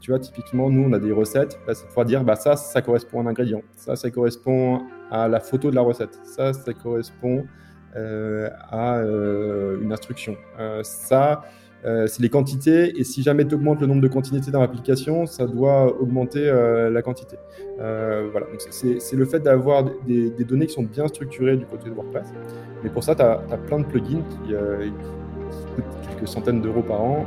tu vois, typiquement, nous, on a des recettes. Bah, c'est pouvoir dire, bah, ça, ça correspond à un ingrédient. Ça, ça correspond à la photo de la recette. Ça, ça correspond euh, à euh, une instruction. Euh, ça, c'est les quantités. Et si jamais tu augmentes le nombre de quantités dans l'application, ça doit augmenter la quantité. voilà. Donc, c'est le fait d'avoir des, données qui sont bien structurées du côté de WordPress. Mais pour ça, tu as, plein de plugins qui coûtent quelques centaines d'euros par an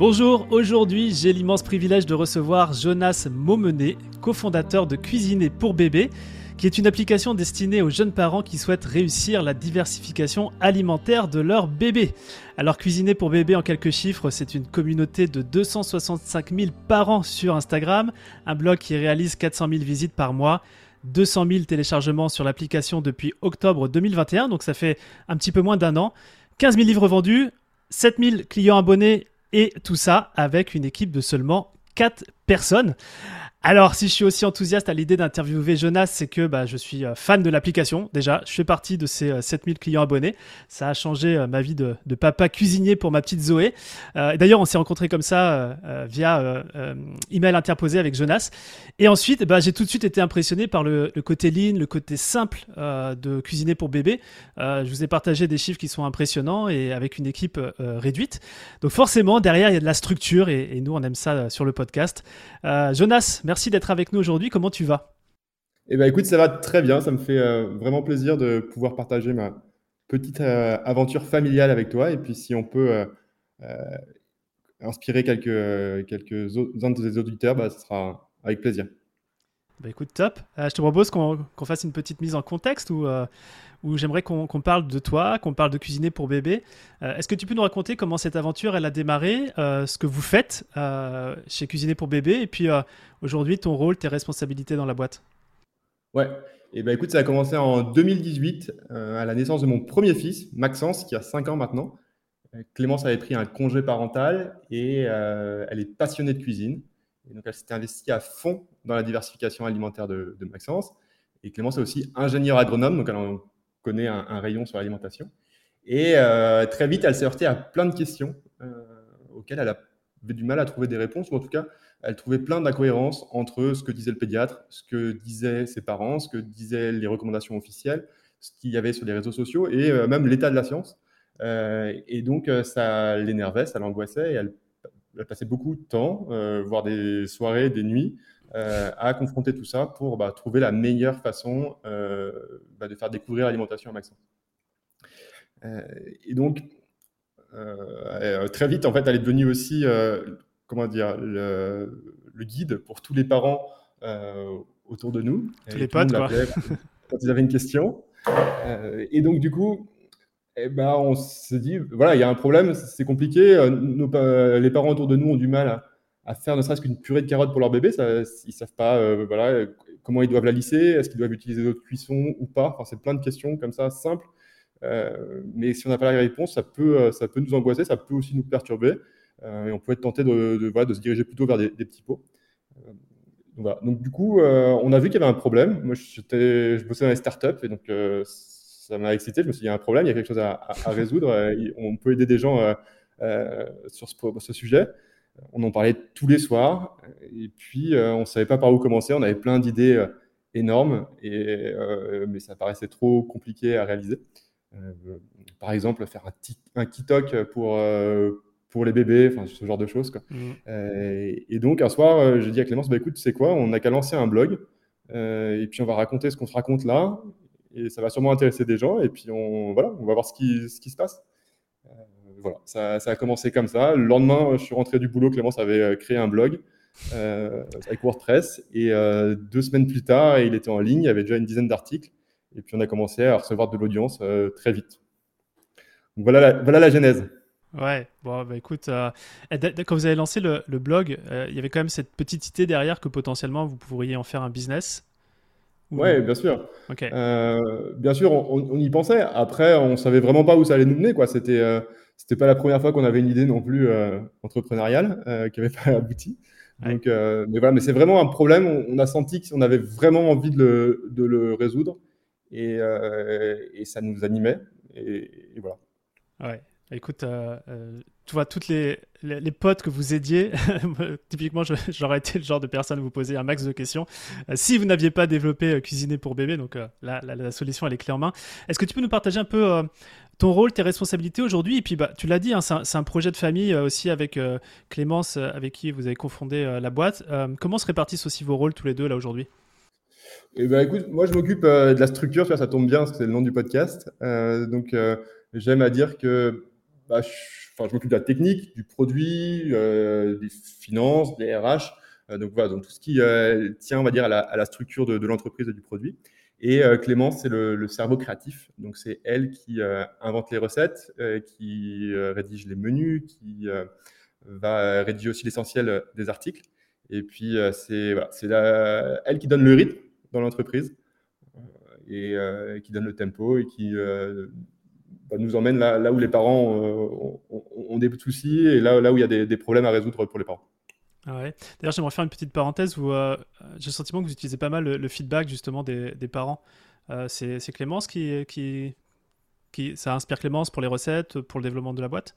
Bonjour, aujourd'hui j'ai l'immense privilège de recevoir Jonas Maumenet, cofondateur de Cuisiner pour bébé, qui est une application destinée aux jeunes parents qui souhaitent réussir la diversification alimentaire de leur bébé. Alors Cuisiner pour bébé en quelques chiffres, c'est une communauté de 265 000 parents sur Instagram, un blog qui réalise 400 000 visites par mois. 200 000 téléchargements sur l'application depuis octobre 2021, donc ça fait un petit peu moins d'un an. 15 000 livres vendus, 7 000 clients abonnés et tout ça avec une équipe de seulement 4 personnes. Alors, si je suis aussi enthousiaste à l'idée d'interviewer Jonas, c'est que bah, je suis euh, fan de l'application. Déjà, je fais partie de ces 7000 euh, clients abonnés. Ça a changé euh, ma vie de, papa cuisinier pour ma petite Zoé. D'ailleurs, on s'est rencontrés comme ça via email interposé avec Jonas. Et ensuite, bah, j'ai tout de suite été impressionné par le, côté lean, le côté simple de cuisiner pour bébé. je vous ai partagé des chiffres qui sont impressionnants et avec une équipe réduite. Donc forcément, derrière, il y a de la structure et, et nous, on aime ça sur le podcast. Jonas, Merci d'être avec nous aujourd'hui. Comment tu vas? Eh ben, écoute, ça va très bien. Ça me fait euh, vraiment plaisir de pouvoir partager ma petite euh, aventure familiale avec toi. Et puis, si on peut euh, inspirer quelques, quelques uns de tes auditeurs, bah, ce sera avec plaisir. Bah écoute, top. je te propose qu'on fasse une petite mise en contexte où, où j'aimerais qu'on parle de toi, qu'on parle de cuisiner pour bébé. Est-ce que tu peux nous raconter comment cette aventure elle a démarré, ce que vous faites chez Cuisiner pour bébé, et puis aujourd'hui ton rôle, tes responsabilités dans la boîte? Ouais, et eh ben écoute, ça a commencé en 2018 euh, à la naissance de mon premier fils, Maxence, qui a 5 ans maintenant. Euh, Clémence avait pris un congé parental et euh, elle est passionnée de cuisine. Donc elle s'était investie à fond dans la diversification alimentaire de, Maxence. Et Clémence est aussi ingénieure agronome, donc elle connaît un, rayon sur l'alimentation. Et très vite, elle s'est heurtée à plein de questions auxquelles elle avait du mal à trouver des réponses, ou en tout cas, elle trouvait plein d'incohérences entre ce que disait le pédiatre, ce que disaient ses parents, ce que disaient les recommandations officielles, ce qu'il y avait sur les réseaux sociaux et euh, même l'état de la science. Euh, et donc, euh, ça l'énervait, ça l'angoissait et elle, passait beaucoup de temps, voire des soirées, des nuits, à confronter tout ça pour bah, trouver la meilleure façon bah, de faire découvrir l'alimentation à Maxence. et donc, très vite, en fait, elle est devenue aussi comment dire, le, guide pour tous les parents euh, autour de nous. Tous les potes, quoi. Quand ils avaient une question. Euh, et donc, du coup, eh ben, on se dit, voilà, il y a un problème, c'est compliqué. Euh, nos, les parents autour de nous ont du mal à, faire ne serait-ce qu'une purée de carottes pour leur bébé. Ça, ils savent pas voilà, comment ils doivent la lisser, est-ce qu'ils doivent utiliser d'autres cuissons ou pas? Enfin, c'est plein de questions comme ça, simples. mais si on n'a pas la réponse, ça peut, ça peut nous angoisser, ça peut aussi nous perturber. Euh, et on peut être tenté de, de, se diriger plutôt vers des, petits pots. Euh, donc, du coup, euh, on a vu qu'il y avait un problème. Moi, je bossais dans les startups et donc ça m'a excité. Je me suis dit, il y a un problème, il y a quelque chose à, résoudre. on peut aider des gens sur ce, sujet. On en parlait tous les soirs et puis on ne savait pas par où commencer. On avait plein d'idées énormes, et, mais ça paraissait trop compliqué à réaliser. par exemple, faire un, un Kitok pour, pour les bébés, enfin ce genre de choses. Quoi. Mmh. Euh, et donc un soir, euh, j'ai dit à Clémence, bah, écoute, tu sais quoi, on n'a qu'à lancer un blog, euh, et puis on va raconter ce qu'on se raconte là, et ça va sûrement intéresser des gens, et puis on, voilà, on va voir ce qui, ce qui se passe. Voilà, ça, a commencé comme ça. Le lendemain, je suis rentré du boulot, Clémence avait créé un blog avec WordPress, et deux semaines plus tard, il était en ligne, il y avait déjà une dizaine d'articles, et puis on a commencé à recevoir de l'audience très vite. Voilà voilà la genèse. Ouais, bon, bah écoute, euh, quand vous avez lancé le, blog, euh, il y avait quand même cette petite idée derrière que potentiellement vous pourriez en faire un business. Ouais, bien sûr. bien sûr, on, y pensait. Après, on savait vraiment pas où ça allait nous mener. Quoi. C'était, c'était pas la première fois qu'on avait une idée non plus entrepreneuriale qui n'avait pas abouti. Donc, mais voilà, mais c'est vraiment un problème. On, a senti qu'on avait vraiment envie de le, de le résoudre et, et, ça nous animait. Et, et voilà. Ouais. Écoute, euh, euh, tu vois, toutes les, les, potes que vous aidiez, typiquement, j'aurais été le genre de personne à vous poser un max de questions. Euh, si vous n'aviez pas développé Cuisiner pour bébé, donc la, la, solution, elle est clé en main. Est-ce que tu peux nous partager un peu ton rôle, tes responsabilités aujourd'hui? Et puis, bah, tu l'as dit, hein, c'est un, projet de famille aussi avec Clémence, avec qui vous avez confondé la boîte. comment se répartissent aussi vos rôles tous les deux là aujourd'hui? Eh ben, écoute, moi je m'occupe de la structure, ça tombe bien, c'est le nom du podcast. donc j'aime à dire que bah, je, m'occupe de la technique, du produit, euh, des finances, des RH. Euh, donc voilà, donc tout ce qui euh, tient, on va dire, à la, structure de, l'entreprise et du produit. Et Clémence, c'est le, cerveau créatif. Donc c'est elle qui invente les recettes, qui rédige les menus, qui va rédiger aussi l'essentiel des articles. Et puis c'est voilà, elle qui donne le rythme dans l'entreprise et qui donne le tempo et qui nous emmène là, où les parents euh, ont, des soucis et là, où il y a des, problèmes à résoudre pour les parents. Ah. D'ailleurs, j'aimerais faire une petite parenthèse euh, j'ai le sentiment que vous utilisez pas mal le, feedback justement des, parents. Euh, c'est Clémence qui, qui, ça inspire Clémence pour les recettes, pour le développement de la boîte?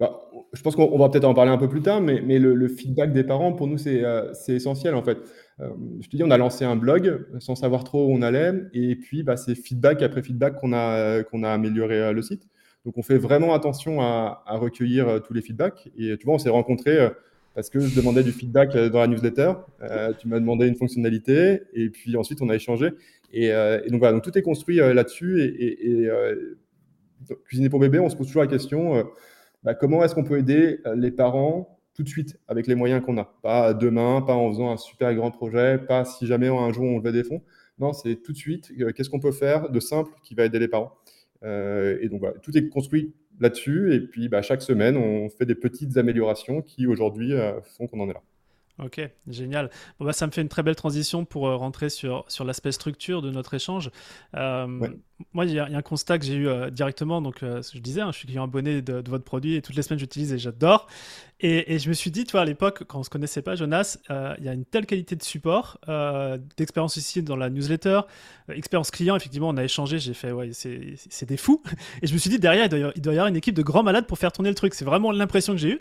Bah, je pense qu'on va peut-être en parler un peu plus tard, mais, le, feedback des parents, pour nous, c'est essentiel en fait. Euh, je te dis, on a lancé un blog sans savoir trop où on allait, et puis bah, c'est feedback après feedback qu'on a, qu'on a amélioré euh, le site. Donc on fait vraiment attention à, recueillir euh, tous les feedbacks. Et tu vois, on s'est rencontrés parce que je demandais du feedback dans la newsletter. tu m'as demandé une fonctionnalité, et puis ensuite on a échangé. Et, donc voilà, donc tout est construit là-dessus. Et, Cuisiner pour bébé, on se pose toujours la question bah, comment est-ce qu'on peut aider les parents tout de suite avec les moyens qu'on a? Pas demain, pas en faisant un super grand projet, pas si jamais un jour on levait des fonds. Non, c'est tout de suite, euh, qu'est-ce qu'on peut faire de simple qui va aider les parents? Euh, et donc voilà, tout est construit là-dessus. Et puis bah, chaque semaine, on fait des petites améliorations qui aujourd'hui euh, font qu'on en est là. Ok, génial. Bon, bah, ça me fait une très belle transition pour rentrer sur, sur l'aspect structure de notre échange. Moi, il y, a un constat que j'ai eu directement. Donc, je disais, hein, je suis client abonné de, votre produit et toutes les semaines, j'utilise et j'adore. Et, je me suis dit, tu vois, à l'époque, quand on se connaissait pas, Jonas, euh, il y a une telle qualité de support, euh, d'expérience ici dans la newsletter, euh, expérience client, effectivement, on a échangé, j'ai fait, ouais, c'est des fous. Et je me suis dit, derrière, il doit, y avoir, une équipe de grands malades pour faire tourner le truc. C'est vraiment l'impression que j'ai eue.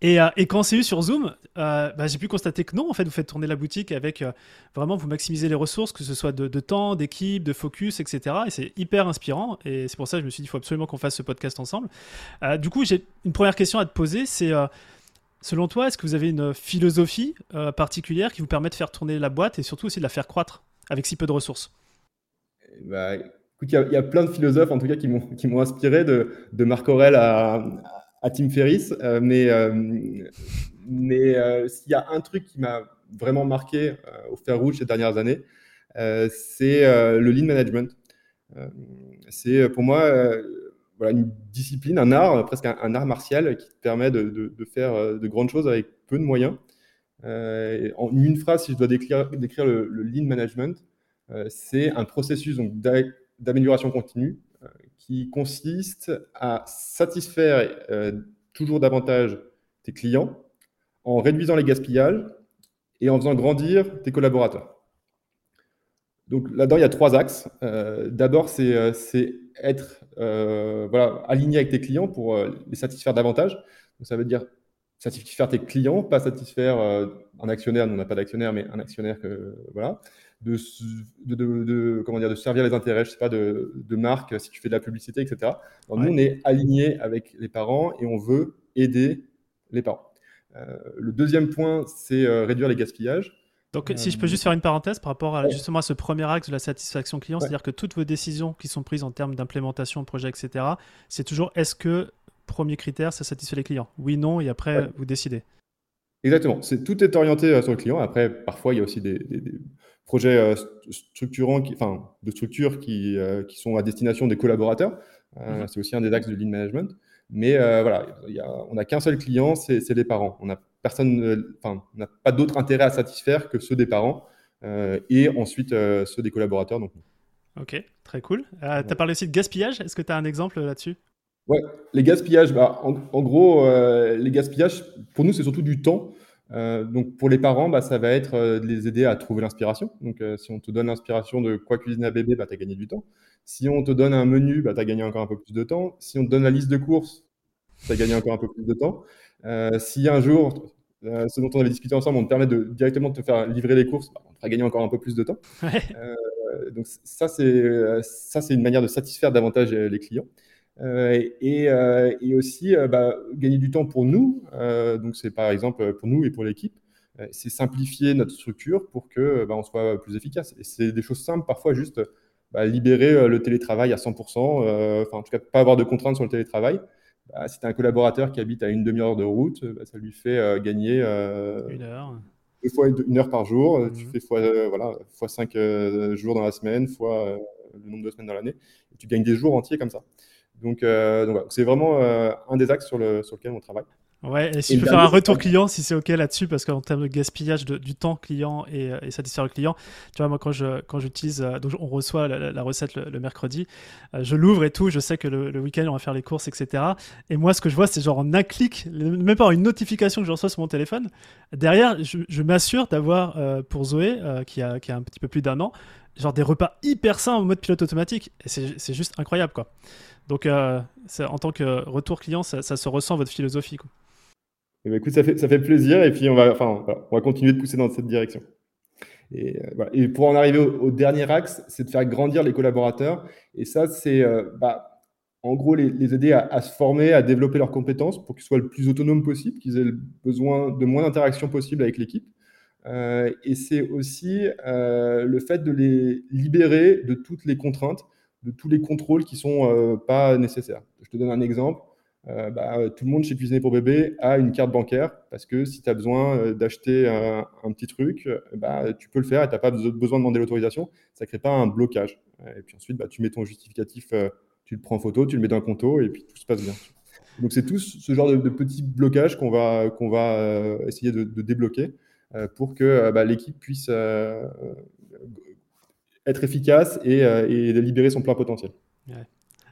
Et, et, quand c'est eu sur Zoom, bah, j'ai pu constater que non, en fait, vous faites tourner la boutique avec vraiment, vous maximisez les ressources, que ce soit de, de temps, d'équipe, de focus, etc. Et c'est hyper inspirant. Et c'est pour ça que je me suis dit, il faut absolument qu'on fasse ce podcast ensemble. du coup, j'ai une première question à te poser, c'est Selon toi, est-ce que vous avez une philosophie euh, particulière qui vous permet de faire tourner la boîte et surtout aussi de la faire croître avec si peu de ressources? Bah, il y, a plein de philosophes, en tout cas, qui m'ont inspiré de, de, Marc Aurel à, à Tim Ferriss. Euh, mais euh, mais s'il y a un truc qui m'a vraiment marqué au fer rouge ces dernières années, c'est le lean management. C'est pour moi voilà, une discipline, un art, presque un, art martial qui te permet de, faire euh, de grandes choses avec peu de moyens. Euh, en une phrase, si je dois décrire, le, lean management, euh, c'est un processus d'amélioration continue qui consiste à satisfaire toujours davantage tes clients en réduisant les gaspillages et en faisant grandir tes collaborateurs. Donc là-dedans, il y a trois axes. D'abord, c'est être euh, voilà, aligné avec tes clients pour euh, les satisfaire davantage. Donc, ça veut dire satisfaire tes clients, pas satisfaire euh, un actionnaire, nous on n'a pas d'actionnaire, mais un actionnaire que voilà, de, de, de, comment dire, de servir les intérêts, je sais pas, de, de marque, si tu fais de la publicité, etc. Nous on est aligné avec les parents et on veut aider les parents. le deuxième point, c'est réduire les gaspillages. Donc, si je peux juste faire une parenthèse par rapport à, justement à ce premier axe de la satisfaction client, c'est-à-dire que toutes vos décisions qui sont prises en termes d'implémentation de projet, etc., c'est toujours est-ce que, premier critère, ça satisfait les clients? Oui, non, et après, vous décidez. Exactement. Tout est orienté euh, sur le client. Après, parfois, il y a aussi des, projets euh, structurants, qui, enfin, de structures qui, euh, qui, sont à destination des collaborateurs. Mhm. C'est aussi un des axes de lean management. Mais voilà, on n'a qu'un seul client, c'est, les parents. On a personne, enfin, n'a pas d'autre intérêt à satisfaire que ceux des parents. et ensuite ceux des collaborateurs, donc Ok, très cool. tu as parlé aussi de gaspillage. Est-ce que tu as un exemple là-dessus? Ouais, les gaspillages, bah, en, gros, les gaspillages, pour nous, c'est surtout du temps. donc pour les parents, bah, ça va être de les aider à trouver l'inspiration. Donc si on te donne l'inspiration de quoi cuisiner à bébé, bah, tu as gagné du temps. Si on te donne un menu, bah, tu as gagné encore un peu plus de temps. Si on te donne la liste de courses, tu as gagné encore un peu plus de temps. Euh, si un jour, euh, ce dont on avait discuté ensemble, on te permet de directement de te faire livrer les courses, bah, on fera gagner encore un peu plus de temps. Euh, donc ça, c'est ça, c'est une manière de satisfaire davantage les clients. Et, et, aussi bah, gagner du temps pour nous. donc c'est par exemple pour nous et pour l'équipe, c'est simplifier notre structure pour que bah, on soit plus efficace. Et c'est des choses simples, parfois juste bah, libérer le télétravail à 100%, enfin en tout cas pas avoir de contraintes sur le télétravail. Bah, si tu as un collaborateur qui habite à une demi-heure de route, bah, ça lui fait euh, gagner euh, une heure. Deux fois une heure par jour. Mhm. Tu fais fois, euh, voilà, fois cinq jours dans la semaine, fois le nombre de semaines dans l'année. Et tu gagnes des jours entiers comme ça. Donc, donc c'est vraiment un des axes sur, le, sur lequel on travaille. Ouais, et si je peux faire un retour client, si c'est OK là-dessus, parce qu'en termes de gaspillage du temps client et, et, satisfaire le client, tu vois, moi, quand, je, quand j'utilise, euh, donc on reçoit la, recette le, mercredi, euh, je l'ouvre et tout, je sais que le, week-end, on va faire les courses, etc. Et moi, ce que je vois, c'est genre en un clic, même pas une notification que je reçois sur mon téléphone. Derrière, je, m'assure d'avoir, euh, pour Zoé, qui, a, qui a un petit peu plus d'un an, genre des repas hyper sains en mode pilote automatique. Et c'est, c'est juste incroyable, quoi. Donc, en tant que retour client, ça, ça se ressent votre philosophie, quoi. Eh ben, écoute, ça fait, ça fait plaisir et puis on va, enfin, on va continuer de pousser dans cette direction. Et, euh, pour en arriver au, dernier axe, c'est de faire grandir les collaborateurs. Et ça, c'est euh, bah, en gros les, aider à, se former, à développer leurs compétences pour qu'ils soient le plus autonomes possible, qu'ils aient besoin de moins d'interaction possible avec l'équipe. Euh, et c'est aussi le fait de les libérer de toutes les contraintes, de tous les contrôles qui sont pas nécessaires. Je te donne un exemple. Euh, bah, tout le monde chez Cuisiner pour bébé a une carte bancaire parce que si tu as besoin euh, d'acheter un, petit truc, euh, bah, tu peux le faire et tu n'as pas besoin de demander l'autorisation. Ça ne crée pas un blocage. Et puis ensuite, bah, tu mets ton justificatif, tu le prends en photo, tu le mets dans un conto et puis tout se passe bien. Donc c'est tout ce genre de, petits blocages qu'on va, essayer de, débloquer pour que l'équipe puisse être efficace et, libérer son plein potentiel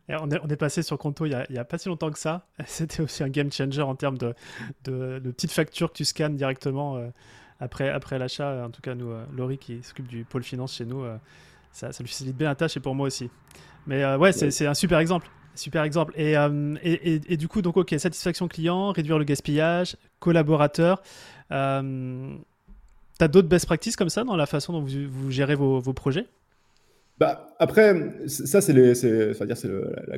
on, est, passé sur Conto il n'y a, pas si longtemps que ça. C'était aussi un game changer en termes de, de, petites factures que tu scannes directement euh, après, après l'achat. En tout cas, nous, euh, Laurie qui s'occupe du pôle finance chez nous, euh, ça, ça, lui facilite bien la tâche et pour moi aussi. Mais ouais, c'est un super exemple. Super exemple. Et, et, du coup, donc, ok, satisfaction client, réduire le gaspillage, collaborateur. tu as d'autres best practices comme ça dans la façon dont vous, vous gérez vos, vos projets? Bah, après, ça, c'est la,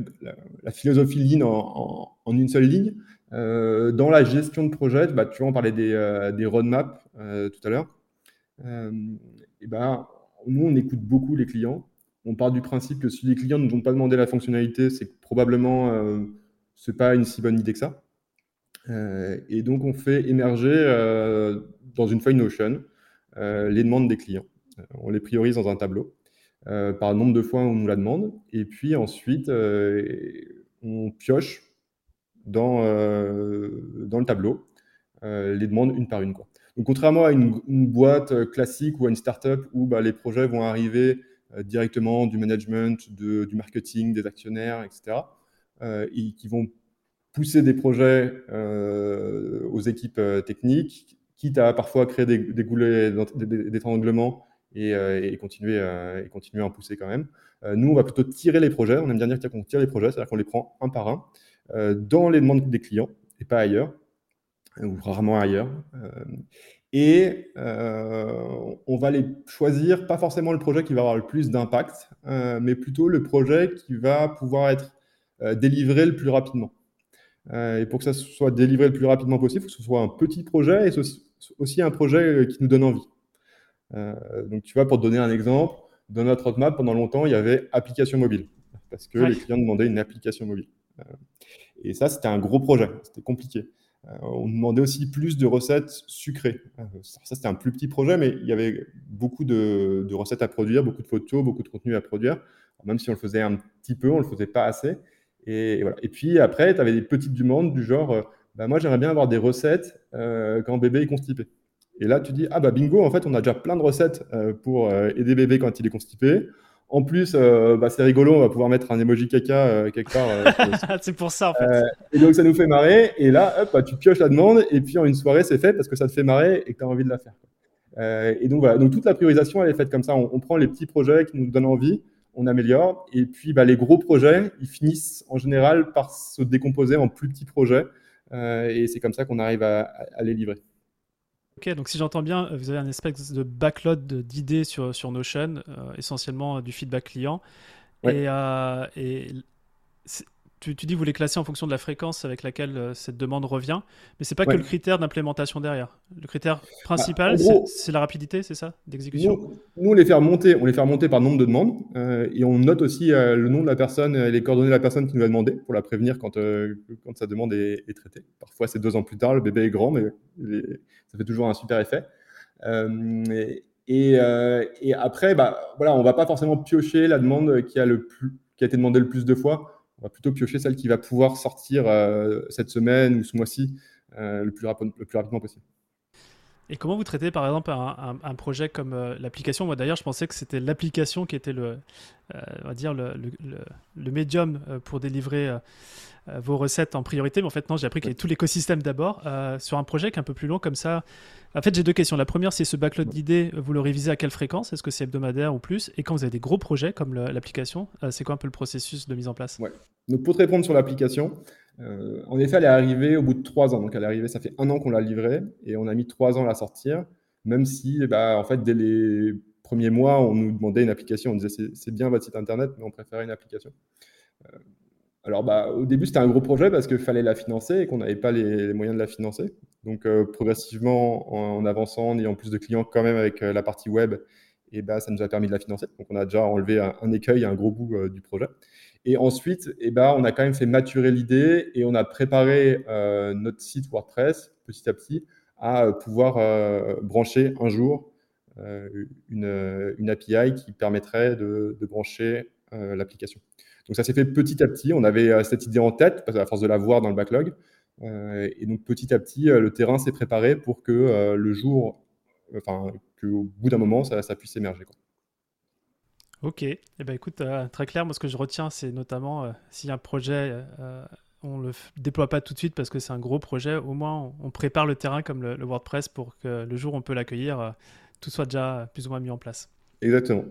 la, philosophie Lean en, en, une seule ligne. Euh, dans la gestion de projet, bah, tu vois, on parlait des, euh, des roadmaps euh, tout à l'heure. et bah, nous, on écoute beaucoup les clients. On part du principe que si les clients ne nous ont pas demandé la fonctionnalité, c'est que probablement ce n'est pas une si bonne idée que ça. et donc, on fait émerger dans une feuille Notion les demandes des clients. On les priorise dans un tableau. Euh, par nombre de fois où on nous la demande. Et puis ensuite, euh, on pioche dans, euh, dans le tableau les demandes une par une. Quoi. Donc, contrairement à une, boîte classique ou à une startup où bah, les projets vont arriver directement du management, de, du marketing, des actionnaires, etc., et qui vont pousser des projets aux équipes techniques, quitte à parfois créer des, des goulets d'étranglement euh, et, continuer, et continuer à en pousser quand même. Euh, nous, on va plutôt tirer les projets. On aime bien dire qu'on tire les projets, c'est-à-dire qu'on les prend un par un euh, dans les demandes des clients et pas ailleurs, ou rarement ailleurs. et on va les choisir, pas forcément le projet qui va avoir le plus d'impact, mais plutôt le projet qui va pouvoir être délivré le plus rapidement. et pour que ça soit délivré le plus rapidement possible, il faut que ce soit un petit projet et aussi un projet qui nous donne envie. Euh, donc, tu vois, pour te donner un exemple, dans notre roadmap, pendant longtemps, il y avait application mobile, parce que les clients demandaient une application mobile. Euh, et ça, c'était un gros projet, c'était compliqué. Euh, on demandait aussi plus de recettes sucrées. Ça, c'était un plus petit projet, mais il y avait beaucoup de, recettes à produire, beaucoup de photos, beaucoup de contenu à produire. même si on le faisait un petit peu, on ne le faisait pas assez. Et, voilà. et puis après, tu avais des petites demandes du genre, bah, moi j'aimerais bien avoir des recettes quand bébé est constipé. Et là, tu dis, ah bah bingo, en fait, on a déjà plein de recettes pour aider bébé quand il est constipé. En plus, bah, c'est rigolo, on va pouvoir mettre un emoji caca quelque part. c'est pour ça, en fait. et donc, ça nous fait marrer. Et là, hop, bah, tu pioches la demande. Et puis, en une soirée, c'est fait parce que ça te fait marrer et que tu as envie de la faire. et donc, voilà. Donc, toute la priorisation, elle est faite comme ça. On, on, prend les petits projets qui nous donnent envie on améliore. Et puis, bah, les gros projets, ils finissent en général par se décomposer en plus petits projets. Euh, et c'est comme ça qu'on arrive à, les livrer. Ok, donc si j'entends bien, vous avez un espèce de backlog d'idées sur, sur Notion, euh, essentiellement du feedback client. Et, euh, et tu, dis que vous les classez en fonction de la fréquence avec laquelle euh, cette demande revient, mais c'est pas que le critère d'implémentation derrière. Le critère principal, bah, c'est la rapidité, c'est ça, d'exécution? nous, on les fait remonter, on les fait remonter par nombre de demandes euh, et on note aussi euh, le nom de la personne et les coordonnées de la personne qui nous a demandé pour la prévenir quand, quand sa demande est, traitée. Parfois, c'est deux ans plus tard, le bébé est grand, mais ça fait toujours un super effet. Et, et, après, bah, voilà, on va pas forcément piocher la demande qui a, le plus, qui a été demandée le plus de fois on va plutôt piocher celle qui va pouvoir sortir euh, cette semaine ou ce mois-ci euh, le, plus le plus rapidement possible. Et comment vous traitez par exemple un, projet comme euh, l'application? Moi d'ailleurs, je pensais que c'était l'application qui était le, on va dire le, médium pour délivrer euh, vos recettes en priorité, mais en fait non, j'ai appris qu'il y avait tout l'écosystème d'abord. Euh, sur un projet qui est un peu plus long comme ça, en fait j'ai deux questions. La première c'est ce backlog d'idées, vous le révisez à quelle fréquence? Est-ce que c'est hebdomadaire ou plus? Et quand vous avez des gros projets comme l'application, euh, c'est quoi un peu le processus de mise en place? Ouais. Donc pour te répondre sur l'application, en effet elle est arrivée au bout de trois ans. Donc elle est arrivée, ça fait un an qu'on l'a livrée et on a mis trois ans à la sortir, même si bah, en fait dès les premiers mois on nous demandait une application, on disait c'est bien votre site internet, mais on préférait une application. Alors, bah, au début, c'était un gros projet parce qu'il fallait la financer et qu'on n'avait pas les, moyens de la financer. Donc, euh, progressivement, en, avançant, en ayant plus de clients quand même avec euh, la partie web, et bah, ça nous a permis de la financer. Donc, on a déjà enlevé un, écueil, un gros bout euh, du projet. Et ensuite, et bah, on a quand même fait maturer l'idée et on a préparé notre site WordPress petit à petit à pouvoir brancher un jour une, une, API qui permettrait de, brancher l'application. Donc ça s'est fait petit à petit. On avait euh, cette idée en tête, à force de la voir dans le backlog. Euh, et donc petit à petit, euh, le terrain s'est préparé pour que le jour, enfin, qu'au bout d'un moment, ça, puisse émerger. Ok, eh ben, écoute, très clair, moi ce que je retiens, c'est notamment si un projet, on ne le déploie pas tout de suite parce que c'est un gros projet, au moins on, prépare le terrain comme le, WordPress pour que le jour où on peut l'accueillir, tout soit déjà plus ou moins mis en place. Exactement.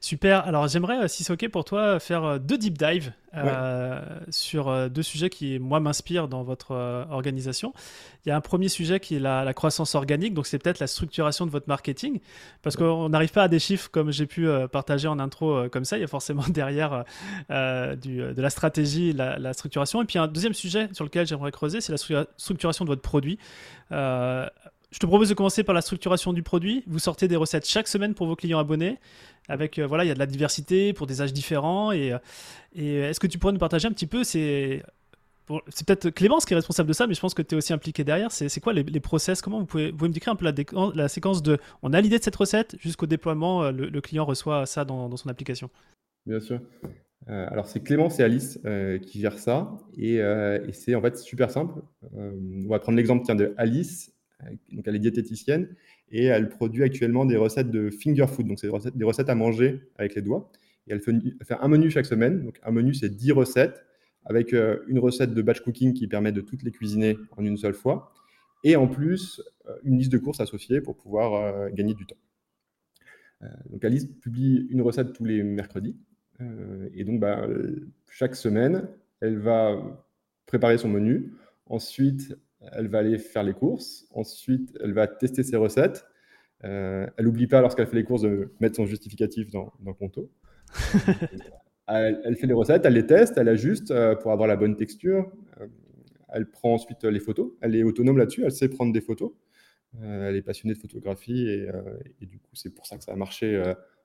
Super. Alors j'aimerais, euh, si c'est OK pour toi, faire euh, deux deep dives euh, sur deux sujets qui, moi, m'inspirent dans votre organisation. Il y a un premier sujet qui est la, croissance organique, donc c'est peut-être la structuration de votre marketing, parce qu'on n'arrive pas à des chiffres comme j'ai pu partager en intro comme ça. Il y a forcément derrière du, de la stratégie, la, la, structuration. Et puis un deuxième sujet sur lequel j'aimerais creuser, c'est la structuration de votre produit. Je te propose de commencer par la structuration du produit. Vous sortez des recettes chaque semaine pour vos clients abonnés. Avec, euh, voilà, il y a de la diversité pour des âges différents. Et, euh, et est-ce que tu pourrais nous partager un petit peu C'est c'est peut-être Clémence qui est responsable de ça, mais je pense que tu es aussi impliqué derrière. C'est quoi les, process? Comment vous pouvez, vous me décrire un peu la, séquence de on a l'idée de cette recette jusqu'au déploiement, euh, le, client reçoit ça dans, son application? Bien sûr. alors c'est Clémence et Alice qui gèrent ça et, et c'est en fait super simple. on va prendre l'exemple de Alice donc elle est diététicienne et elle produit actuellement des recettes de finger food, donc c'est des recettes, à manger avec les doigts. Et elle fait, un menu chaque semaine. Donc un menu, c'est 10 recettes avec euh, une recette de batch cooking qui permet de toutes les cuisiner en une seule fois. Et en plus, euh, une liste de courses associée pour pouvoir euh, gagner du temps. donc Alice publie une recette tous les mercredis. et donc bah, chaque semaine, elle va préparer son menu. Ensuite, elle va aller faire les courses. Ensuite, elle va tester ses recettes. Euh, elle n'oublie pas, lorsqu'elle fait les courses, de mettre son justificatif dans, dans Conto. elle, fait les recettes, elle les teste, elle ajuste euh, pour avoir la bonne texture. Euh, elle prend ensuite les photos. Elle est autonome là-dessus, elle sait prendre des photos. elle est passionnée de photographie et, du coup, c'est pour ça que ça a marché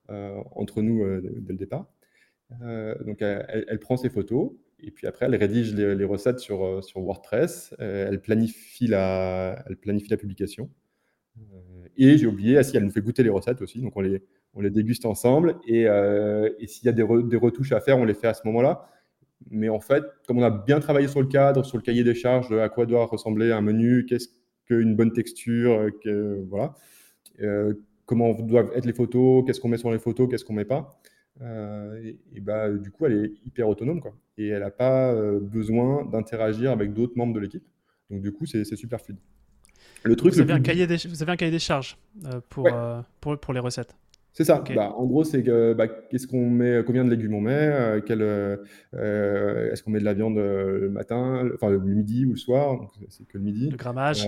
entre nous dès le départ. donc, elle, prend ses photos, et puis après, elle rédige les, recettes sur, euh, sur WordPress. Euh, elle, planifie la, elle planifie la publication. Euh, et j'ai oublié, si elle nous fait goûter les recettes aussi. Donc on les, on les déguste ensemble. Et, s'il y a des, retouches à faire, on les fait à ce moment-là. Mais en fait, comme on a bien travaillé sur le cadre, sur le cahier des charges, à quoi doit ressembler un menu, qu'est-ce qu'une bonne texture, que, voilà. comment doivent être les photos, qu'est-ce qu'on met sur les photos, qu'est-ce qu'on met pas. et, bah, du coup, elle est hyper autonome. Quoi. Et elle n'a pas besoin d'interagir avec d'autres membres de l'équipe. Donc, du coup, c'est super fluide. Le truc, vous, avez un cahier des, vous avez un cahier des charges pour, pour, pour les recettes c'est ça. Bah, en gros, c'est que bah, qu'est-ce qu'on met, combien de légumes on met, euh, euh, est-ce qu'on met de la viande euh, le matin, enfin le midi ou le soir, c'est que le midi. Le grammage.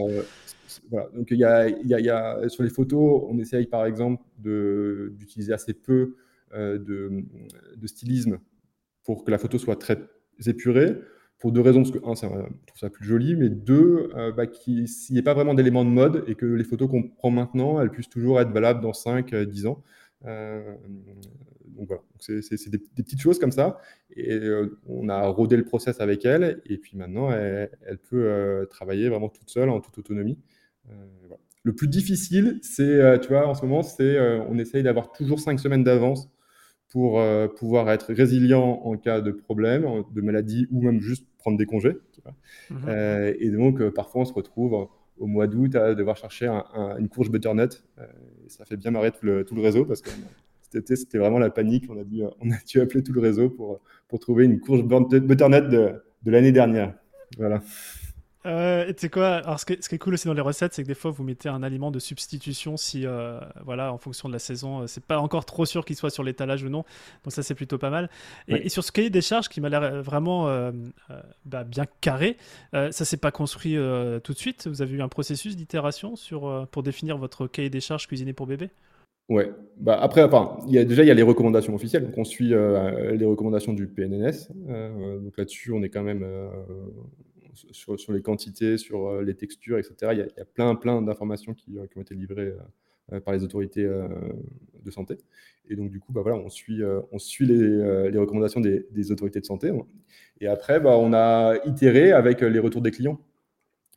voilà. Donc il y a, y, y a, sur les photos, on essaye par exemple d'utiliser assez peu de, de, stylisme pour que la photo soit très épurée. Pour deux raisons, un, ça, je trouve ça plus joli, mais deux, bah, qu'il n'y ait pas vraiment d'éléments de mode et que les photos qu'on prend maintenant, elles puissent toujours être valables dans 5-10 ans. Euh, donc voilà, c'est des, petites choses comme ça. Et euh, on a rodé le process avec elle, et puis maintenant, elle, peut euh, travailler vraiment toute seule, en toute autonomie. Le plus difficile, c'est, tu vois, en ce moment, c'est on essaye d'avoir toujours cinq semaines d'avance pour pouvoir être résilient en cas de problème, de maladie ou même juste prendre des congés. Mmh et donc, parfois, on se retrouve au mois d'août à devoir chercher une courge butternut. Euh, ça fait bien marrer tout le, tout le réseau parce que cet été, c'était vraiment la panique. On a, dû, on a dû appeler tout le réseau pour, pour trouver une courge butternut de, de l'année dernière. Voilà. Euh, tu sais quoi Alors, ce qui, est, cool aussi dans les recettes, c'est que des fois, vous mettez un aliment de substitution si, euh, voilà, en fonction de la saison, euh, c'est pas encore trop sûr qu'il soit sur l'étalage ou non. Donc, ça, c'est plutôt pas mal. Et, sur ce cahier des charges qui m'a l'air euh, vraiment bah, bien carré, ça s'est pas construit tout de suite. Vous avez eu un processus d'itération sur pour définir votre cahier des charges cuisiné pour bébé? Ouais. Bah après, enfin, y a, déjà il y a les recommandations officielles. Donc on suit les recommandations du PNNS. donc là-dessus, on est quand même sur, les quantités, sur euh, les textures, etc. Il y a, plein, plein d'informations qui, euh, ont été livrées euh, par les autorités de santé. Et donc, du coup, bah, voilà, on suit, on suit les, recommandations des, autorités de santé. Et après, bah, on a itéré avec les retours des clients.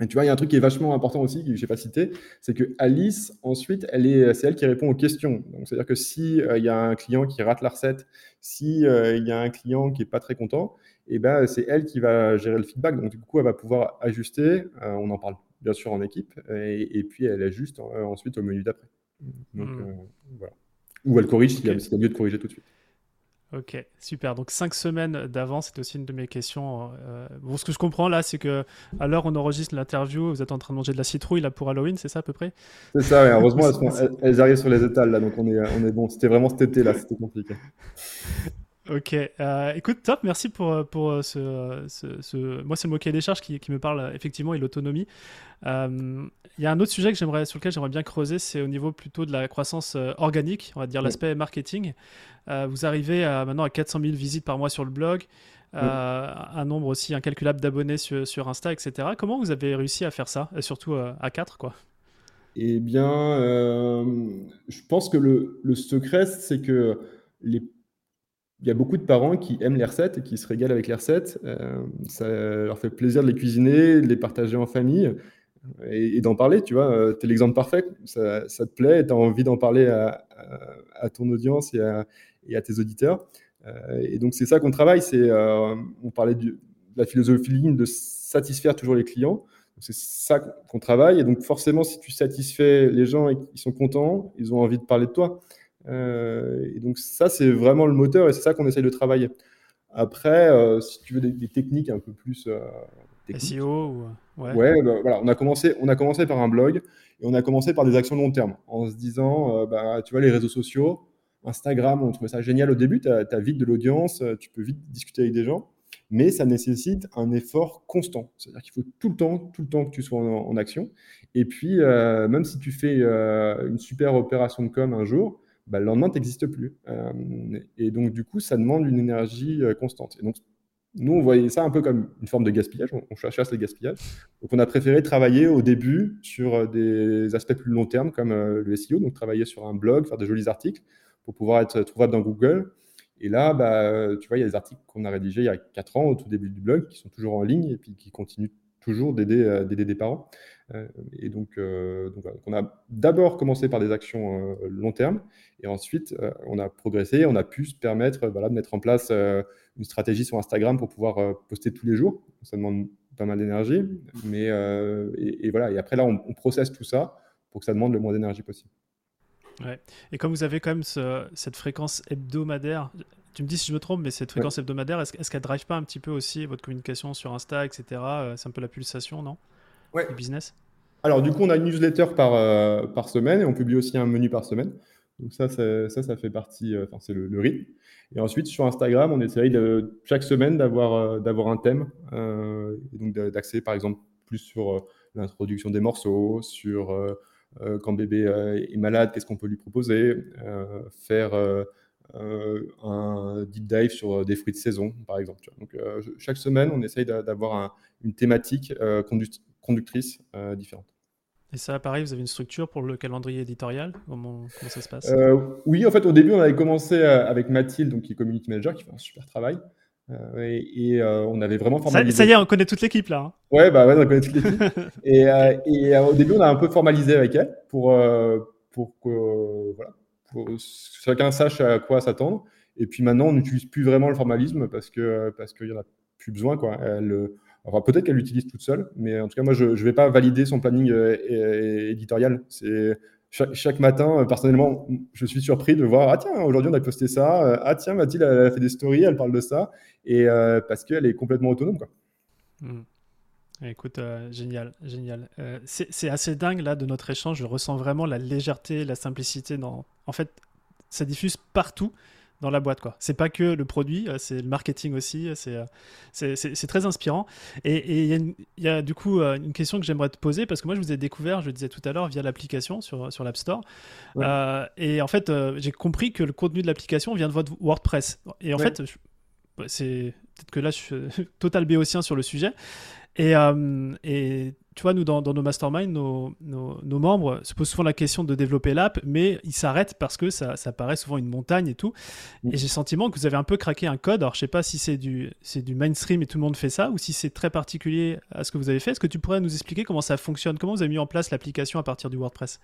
Et tu vois, il y a un truc qui est vachement important aussi, que je n'ai pas cité, c'est que Alice, ensuite, elle est, c'est elle qui répond aux questions. Donc, c'est-à-dire que si il y a un client qui rate la recette, si il y a un client qui est pas très content, et ben, c'est elle qui va gérer le feedback. Donc, du coup, elle va pouvoir ajuster. Euh, on en parle bien sûr en équipe. Et, puis, elle ajuste euh, ensuite au menu d'après. Donc, hmm. euh, voilà. Ou elle corrige s'il y, a lieu de corriger tout de suite. Ok, super. Donc 5 semaines d'avance, c'est aussi une de mes questions. bon, ce que je comprends là, c'est que à l'heure on enregistre l'interview, vous êtes en train de manger de la citrouille là pour Halloween, c'est ça à peu près? C'est ça, heureusement elles, arrivent sur les étals là, donc on est, on est bon. C'était vraiment cet été là, c'était compliqué. Ok, euh, écoute, top, merci pour, euh, pour euh, ce, ce, Moi, c'est le mot des charges qui, qui, me parle effectivement et l'autonomie. Il y a un autre sujet que j'aimerais, sur lequel j'aimerais bien creuser, c'est au niveau plutôt de la croissance organique, on va dire l'aspect marketing. vous arrivez à, maintenant à 400 000 visites par mois sur le blog, un nombre aussi incalculable d'abonnés sur, sur, Insta, etc. Comment vous avez réussi à faire ça, et surtout à 4 quoi? Eh bien, je pense que le, le secret, c'est que les il y a beaucoup de parents qui aiment les recettes et qui se régalent avec les recettes. Euh, ça leur fait plaisir de les cuisiner, de les partager en famille et, d'en parler. Tu vois, euh, es l'exemple parfait. Ça, te plaît, tu as envie d'en parler à, ton audience et à, tes auditeurs. Euh, et donc, c'est ça qu'on travaille. C'est, on parlait de la philosophie ligne de satisfaire toujours les clients. C'est ça qu'on travaille. Et donc, forcément, si tu satisfais les gens et qu'ils sont contents, ils ont envie de parler de toi. Euh, et donc ça, c'est vraiment le moteur et c'est ça qu'on essaye de travailler. Après, euh, si tu veux des, techniques un peu plus euh, SEO ouais, ouais bah, voilà, on a commencé, on a commencé par un blog et on a commencé par des actions long terme en se disant, bah, tu vois, les réseaux sociaux, Instagram, on trouvait ça génial au début, tu as, vite de l'audience, tu peux vite discuter avec des gens, mais ça nécessite un effort constant. C'est-à-dire qu'il faut tout le temps, tout le temps que tu sois en, action. Et puis, même si tu fais une super opération de com un jour, bah, le lendemain, tu n'existes plus. Euh, et donc, du coup, ça demande une énergie euh, constante. Et donc, nous, on voyait ça un peu comme une forme de gaspillage. On, chasse le gaspillage. Donc, on a préféré travailler au début sur euh, des aspects plus long terme, comme le SEO, donc travailler sur un blog, faire de jolis articles pour pouvoir être trouvable dans Google. Et là, bah, tu vois, il y a des articles qu'on a rédigés il y a 4 ans, au tout début du blog, qui sont toujours en ligne et puis qui continuent toujours d'aider des parents. Euh, et donc, euh, donc, on a d'abord commencé par des actions euh, long terme, et ensuite on a progressé, on a pu se permettre de mettre en place une stratégie sur Instagram pour pouvoir poster tous les jours. Ça demande pas mal d'énergie. Mais et, voilà. Et après là, on, on processe tout ça pour que ça demande le moins d'énergie possible. Ouais. Et comme vous avez quand même cette fréquence hebdomadaire, tu me dis si je me trompe, mais cette fréquence hebdomadaire, est-ce, est qu'elle drive pas un petit peu aussi votre communication sur Insta, etc. Euh, c'est un peu la pulsation, non? Ouais. Du business? Alors, du coup, on a une newsletter par, euh, par semaine et on publie aussi un menu par semaine. Donc, ça, ça, ça fait partie, euh, enfin, c'est le, rythme. Et ensuite, sur Instagram, on essaye de, chaque semaine d'avoir, d'avoir un thème. et donc, d'axer, par exemple, plus sur l'introduction des morceaux, sur quand bébé est malade, qu'est-ce qu'on peut lui proposer, faire un deep dive sur des fruits de saison, par exemple. Donc, chaque semaine, on essaye d'avoir une thématique conductrice différente. Et ça, pareil, vous avez une structure pour le calendrier éditorial? Comment, ça se passe? Oui, en fait, au début, on avait commencé avec Mathilde, donc, qui est community manager, qui fait un super travail. Euh, et, euh, on avait vraiment formalisé. Ça, y est, on connaît toute l'équipe là. Hein. Ouais, bah ouais, on connaît toute l'équipe. et, euh, et au début, on a un peu formalisé avec elle pour, pour que voilà, pour chacun sache à quoi s'attendre. Et puis maintenant, on n'utilise plus vraiment le formalisme parce que parce qu'il y en a plus besoin quoi. Enfin, peut-être qu'elle l'utilise toute seule, mais en tout cas, moi, je ne vais pas valider son planning éditorial. C'est chaque, matin, euh, personnellement, je suis surpris de voir, ah tiens, aujourd'hui on a posté ça, euh, ah tiens, Mathilde, elle a fait des stories, elle parle de ça, et euh, parce qu'elle est complètement autonome. Quoi. Hmm. Écoute, génial, génial. c'est assez dingue là de notre échange, je ressens vraiment la légèreté, la simplicité. Dans... En fait, ça diffuse partout dans la boîte. quoi. C'est pas que le produit, euh, c'est le marketing aussi. Euh, c'est très inspirant. Et il y, a du coup euh, une question que j'aimerais te poser parce que moi, je vous ai découvert, je le disais tout à l'heure, via l'application sur, sur l'App Store. et en fait, j'ai compris que le contenu de l'application vient de votre WordPress. Et en fait, c'est peut-être que là, je suis total béotien sur le sujet. Et, et tu vois, nous, dans, nos masterminds, nos, nos, membres se posent souvent la question de développer l'app, mais ils s'arrêtent parce que ça, ça, paraît souvent une montagne et tout. Mm. Et j'ai le sentiment que vous avez un peu craqué un code. Alors, je sais pas si c'est du, c'est du mainstream et tout le monde fait ça, ou si c'est très particulier à ce que vous avez fait. Est-ce que tu pourrais nous expliquer comment ça fonctionne? Comment vous avez mis en place l'application à partir du WordPress?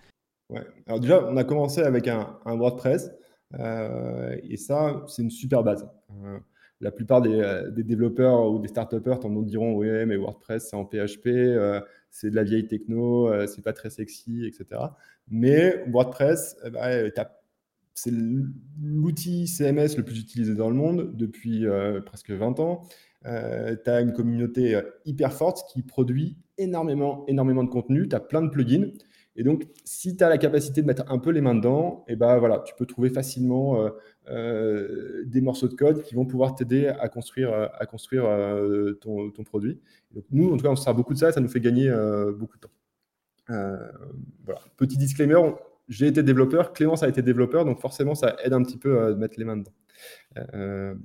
Ouais. Alors déjà, on a commencé avec un, WordPress, euh, et ça, c'est une super base. Euh, la plupart des, des, développeurs ou des start-upers t'en diront oui mais WordPress c'est en PHP euh, c'est de la vieille techno, euh, c'est pas très sexy, etc. Mais WordPress, eh ben, c'est l'outil CMS le plus utilisé dans le monde depuis euh, presque 20 ans. Euh, tu as une communauté hyper forte qui produit énormément, énormément de contenu. Tu as plein de plugins. Et donc, si tu as la capacité de mettre un peu les mains dedans, et eh ben voilà, tu peux trouver facilement euh, euh, des morceaux de code qui vont pouvoir t'aider à construire, construire euh, ton, produit. Nous, en tout cas, on se beaucoup de ça, ça nous fait gagner beaucoup de temps. Petit disclaimer, j'ai été développeur, Clémence a été développeur, donc forcément, ça aide un petit peu à mettre les mains dedans.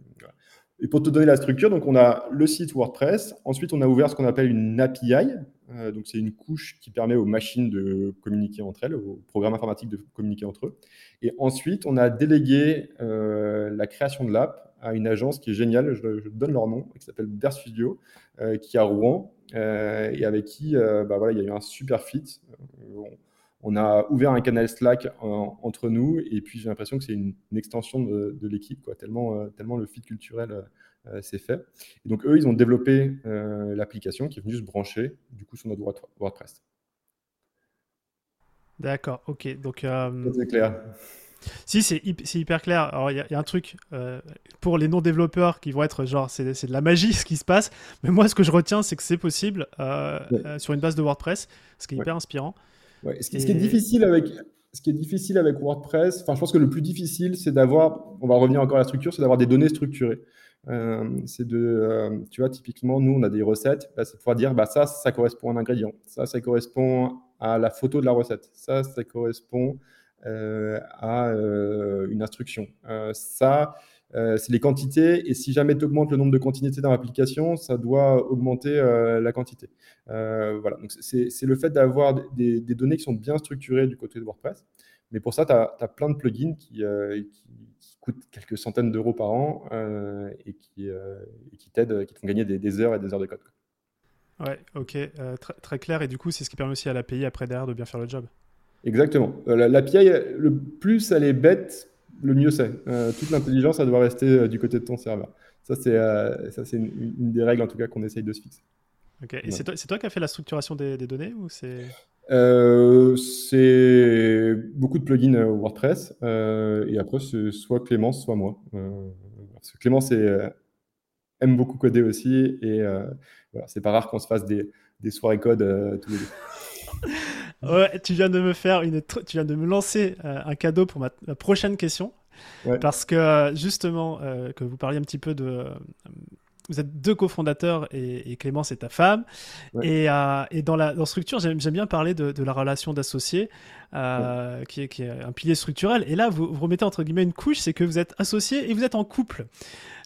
Et pour te donner la structure, donc on a le site WordPress. Ensuite, on a ouvert ce qu'on appelle une API. Euh, donc c'est une couche qui permet aux machines de communiquer entre elles, aux programmes informatiques de communiquer entre eux. Et ensuite, on a délégué euh, la création de l'app à une agence qui est géniale. Je, donne leur nom, qui s'appelle Bear euh, qui est à Rouen et avec qui, bah voilà, il y a eu un super fit on a ouvert un canal Slack entre nous et puis j'ai l'impression que c'est une, extension de, l'équipe, quoi, tellement, tellement le fit culturel euh, euh, s'est fait. Et donc eux, ils ont développé l'application qui est venue se brancher du coup sur notre WordPress. D'accord, ok. Donc c'est clair. Si, c'est hyper clair. Alors, il y, a un truc pour les non-développeurs qui vont être genre, c'est de la magie ce qui se passe. Mais moi, ce que je retiens, c'est que c'est possible sur une base de WordPress, ce qui est hyper inspirant. Ce, qui, est difficile avec, ce qui est difficile avec WordPress, enfin, je pense que le plus difficile, c'est d'avoir, on va revenir encore à la structure, c'est d'avoir des données structurées. Euh, c'est de, euh, tu vois, typiquement, nous, on a des recettes, bah, c'est pouvoir dire, bah, ça, ça correspond à un ingrédient, ça, ça correspond à la photo de la recette, ça, ça correspond euh, à une instruction, ça, c'est les quantités. Et si jamais tu augmentes le nombre de quantités dans l'application, ça doit augmenter la quantité. Voilà. Donc, c'est le fait d'avoir des, données qui sont bien structurées du côté de WordPress. Mais pour ça, tu as, plein de plugins qui, coûtent quelques centaines d'euros par an et qui, qui t'aident, qui te font gagner des, heures et des heures de code. Ouais, ok, très, clair. Et du coup, c'est ce qui permet aussi à l'API après derrière de bien faire le job. Exactement. L'API, le plus elle est bête, le mieux c'est. Euh, toute l'intelligence, ça doit rester euh, du côté de ton serveur. Ça, c'est euh, une, une, des règles, en tout cas, qu'on essaye de se fixer. Et c'est toi, qui as fait la structuration des, données ou c'est C'est beaucoup de plugins WordPress et après c'est soit Clémence, soit moi. parce que Clémence aime beaucoup coder aussi et voilà, c'est pas rare qu'on se fasse des, des soirées code tous les deux. Ouais, tu viens de me faire une, tu viens de me lancer un cadeau pour ma, prochaine question. Parce que justement, que vous parliez un petit peu de, vous êtes deux cofondateurs et, Clément, c'est ta femme. Et, euh, et, dans la structure, j'aime bien parler de, la relation d'associés, euh, qui, est, un pilier structurel. Et là, vous, remettez entre guillemets une couche, c'est que vous êtes associés et vous êtes en couple.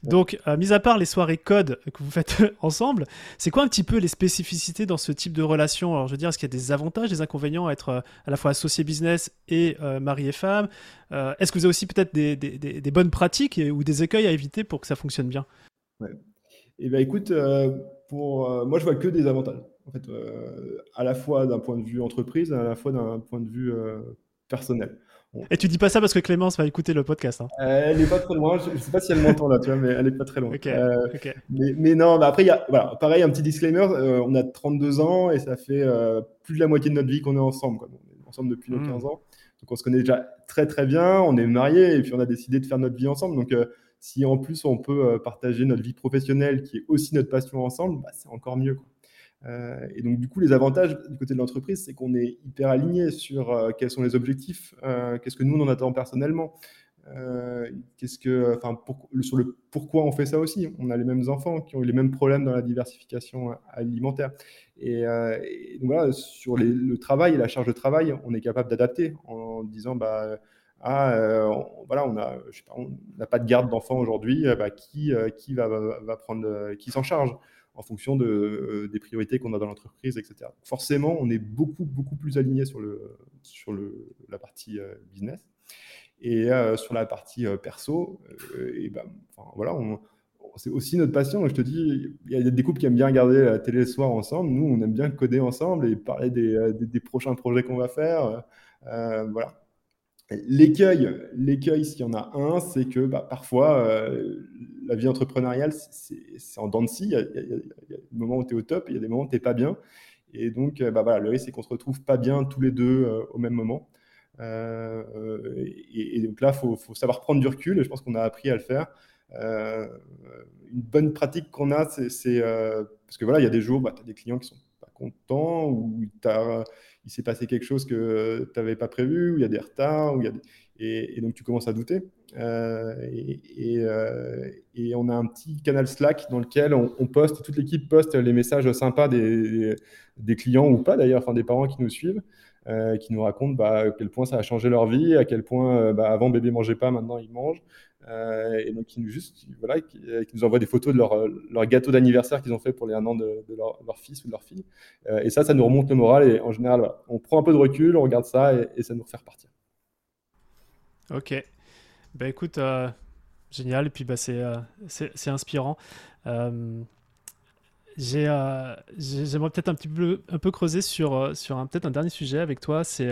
Donc, euh, mis à part les soirées code que vous faites ensemble, c'est quoi un petit peu les spécificités dans ce type de relation? Alors, je veux dire, est-ce qu'il y a des avantages, des inconvénients à être à la fois associé business et mari et femme? Est-ce que vous avez aussi peut-être des, des, bonnes pratiques ou des écueils à éviter pour que ça fonctionne bien? Eh bien, écoute, euh, pour, euh, moi, je vois que des avantages. En fait, euh, à la fois d'un point de vue entreprise, à la fois d'un point de vue personnel. Et tu dis pas ça parce que Clémence va écouter le podcast. Hein. Elle est pas très loin. Je, ne sais pas si elle m'entend là, tu vois, mais elle est pas très loin. mais, non, mais après, il y a, voilà, pareil, un petit disclaimer. on a 32 ans et ça fait plus de la moitié de notre vie qu'on est ensemble. Quoi. On est ensemble depuis nos 15 hmm. ans. Donc on se connaît déjà très très bien. On est mariés et puis on a décidé de faire notre vie ensemble. Donc si en plus on peut euh, partager notre vie professionnelle, qui est aussi notre passion ensemble, bah, c'est encore mieux. Euh, et donc, du coup, les avantages du côté de l'entreprise, c'est qu'on est hyper aligné sur euh, quels sont les objectifs, qu'est-ce que nous, on en attend personnellement, qu'est-ce que, enfin, sur le pourquoi on fait ça aussi. On a les mêmes enfants qui ont eu les mêmes problèmes dans la diversification alimentaire. Et, donc voilà, sur le travail et la charge de travail, on est capable d'adapter en disant, bah, ah, euh, voilà, on n'a pas de garde d'enfants aujourd'hui, euh, bah, qui, euh, qui va, va, prendre, qui s'en charge en fonction de, des priorités qu'on a dans l'entreprise, etc. Forcément, on est beaucoup, beaucoup plus aligné sur, le, sur le, la partie business. Et sur la partie perso, et ben, voilà, c'est aussi notre passion. Je te dis, il y a des couples qui aiment bien regarder la télé le soir ensemble. Nous, on aime bien coder ensemble et parler des, des, des prochains projets qu'on va faire. voilà. L'écueil, l'écueil, s'il y en a un, c'est que bah, parfois, euh, la vie entrepreneuriale, c'est en dents de scie. Il y, a, des moments où tu es au top, il y a des moments où tu n'es pas bien. Et donc, euh, bah, voilà, le risque, c'est qu'on se retrouve pas bien tous les deux euh, au même moment. Et, donc là, il faut, savoir prendre du recul, et je pense qu'on a appris à le faire. une bonne pratique qu'on a, c'est parce que voilà, il y a des jours, bah, tu as des clients qui sont pas contents, ou tu as il s'est passé quelque chose que tu n'avais pas prévu, ou il y a des retards, ou y a et, donc tu commences à douter. Euh, euh, et, on a un petit canal Slack dans lequel on, poste, toute l'équipe poste les messages sympas des, des clients ou pas d'ailleurs, enfin des parents qui nous suivent. Euh, qui nous racontent bah, à quel point ça a changé leur vie, à quel point bah, avant bébé mangeait pas, maintenant il mange. Euh, et donc, qui nous, juste, voilà, qui, euh, nous envoient des photos de leur, leur gâteau d'anniversaire qu'ils ont fait pour les un an de, leur, fils ou de leur fille. Euh, et ça, ça nous remonte le moral. Et en général, on prend un peu de recul, on regarde ça et, ça nous refait repartir. Ok. Bah écoute, génial. Et puis, bah, c'est inspirant. J'aimerais peut-être un petit peu, un peu creuser sur, sur un, peut-être un dernier sujet avec toi. C'est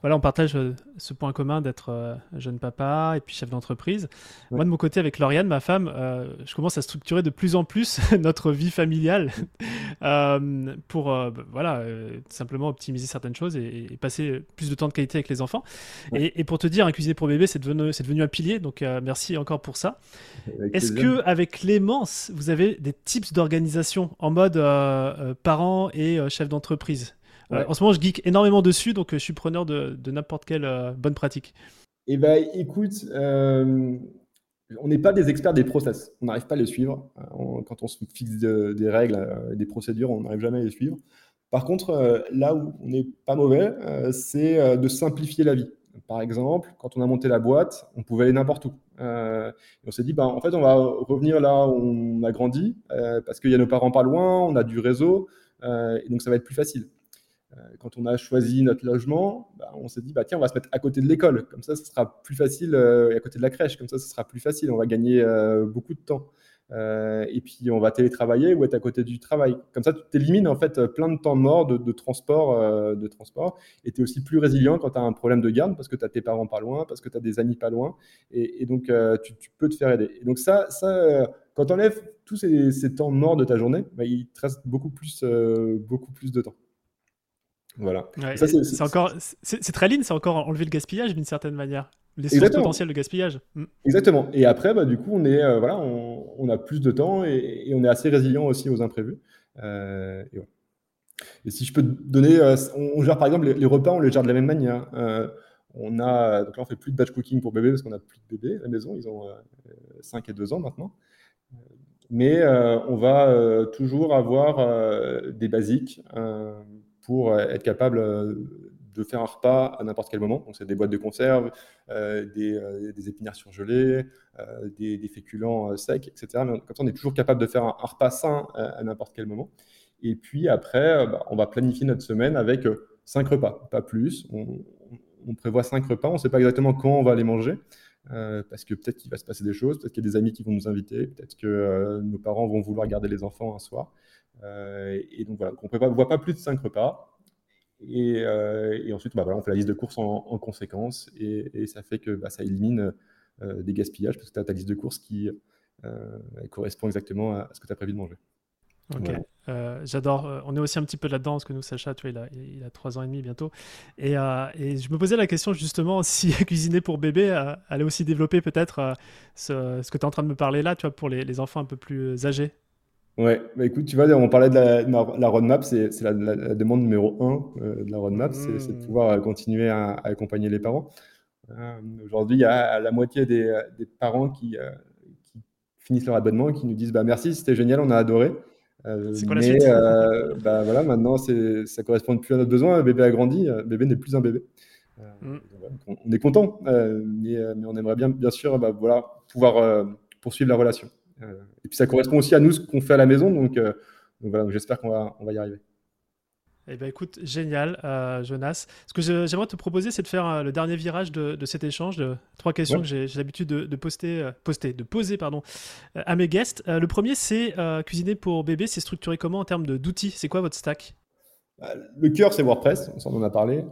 voilà, on partage euh, ce point commun d'être euh, jeune papa et puis chef d'entreprise. Moi, de mon côté, avec Lauriane, ma femme, euh, je commence à structurer de plus en plus notre vie familiale pour bah, voilà, simplement optimiser certaines choses et, passer plus de temps de qualité avec les enfants. Et, pour te dire, un cuisinier pour bébé, c'est devenu, devenu un pilier, donc merci encore pour ça. Est-ce que avec Clémence, vous avez des tips d'organisation en mode parent et chef d'entreprise? En ce moment, je geek énormément dessus, donc euh, je suis preneur de, n'importe quelle euh, bonne pratique. Eh bien, écoute, euh, on n'est pas des experts des process. On n'arrive pas à les suivre. quand on se fixe des règles, des procédures, on n'arrive jamais à les suivre. Par contre, là où on n'est pas mauvais, c'est de simplifier la vie. Par exemple, quand on a monté la boîte, on pouvait aller n'importe où. on s'est dit, bah, en fait, on va revenir là où on a grandi, parce qu'il y a nos parents pas loin, on a du réseau, et donc ça va être plus facile. Euh, quand on a choisi notre logement, bah, on s'est dit bah, tiens, on va se mettre à côté de l'école. Comme ça, ce sera plus facile, euh, et à côté de la crèche. Comme ça, ce sera plus facile. On va gagner euh, beaucoup de temps. et puis, on va télétravailler ou être à côté du travail. Comme ça, tu t'élimines en fait plein de temps mort de, transport. de transport et tu es aussi plus résilient quand tu as un problème de garde parce que tu as tes parents pas loin, parce que tu as des amis pas loin. Et, donc, tu, peux te faire aider. Et donc, ça, ça quand on enlève tous ces, temps morts de ta journée, bah, il te reste beaucoup plus, beaucoup plus de temps. Voilà. c'est encore, c'est très lean, c'est encore enlever le gaspillage d'une certaine manière. Les sources potentielles de gaspillage. Mm. Exactement. Et après, bah, du coup, on est, voilà, on, a plus de temps et, on est assez résilient aussi aux imprévus. et, et, si je peux te donner, on, gère par exemple les, repas, on les gère de la même manière. On a, donc là, on fait plus de batch cooking pour bébé parce qu'on a plus de bébés à la maison. Ils ont 5 et 2 ans maintenant. Mais euh, on va euh, toujours avoir euh, des basiques pour être capable de faire un repas à n'importe quel moment. Donc, c'est des boîtes de conserve, des, épinards surgelés, des, féculents secs, etc. Mais comme ça, on est toujours capable de faire un, repas sain à n'importe quel moment. Et puis après, bah, on va planifier notre semaine avec cinq repas, pas plus. On, prévoit cinq repas, on ne sait pas exactement quand on va les manger. Euh, parce que peut-être qu'il va se passer des choses, peut-être qu'il y a des amis qui vont nous inviter, peut-être que euh, nos parents vont vouloir garder les enfants un soir. Euh, et donc voilà, on ne voit pas plus de cinq repas. Et, ensuite, bah, voilà, on fait la liste de courses en, conséquence et, ça fait que bah, ça élimine des gaspillages parce que tu as ta liste de courses qui correspond exactement à ce que tu as prévu de manger. Ok. Euh, j'adore. Euh, on est aussi un petit peu là-dedans parce que nous, Sacha, tu vois, il a, il a 3 ans et demi bientôt. Et, euh, et, je me posais la question justement si cuisiner pour bébé allait aussi développer peut-être ce, ce, que tu es en train de me parler là, tu vois, pour les, les enfants un peu plus âgés. Ouais, bah écoute, tu vois, on parlait de la, la roadmap, c'est la, la, demande numéro 1 de la roadmap, c'est de mmh. pouvoir continuer à, accompagner les parents. Aujourd'hui, il y a la moitié des, des parents qui, qui, finissent leur abonnement et qui nous disent bah, Merci, c'était génial, on a adoré. Euh, c'est quoi la suite? euh, bah, voilà, maintenant, ça correspond plus à notre besoin. bébé a grandi, euh, bébé n'est plus un bébé. Mm. on, est content, mais, on aimerait bien, bien sûr, bah, voilà, pouvoir poursuivre la relation. Et puis ça correspond aussi à nous ce qu'on fait à la maison, donc, voilà, j'espère qu'on va, on va y arriver. Eh bien, écoute, génial, euh, Jonas. Ce que j'aimerais te proposer, c'est de faire euh, le dernier virage de, cet échange. De, trois questions que j'ai l'habitude de, poster, euh, poster, de poser pardon, à mes guests. le premier, c'est cuisiner pour bébé. C'est structuré comment en termes d'outils? C'est quoi votre stack? Le cœur, c'est WordPress, on en a parlé,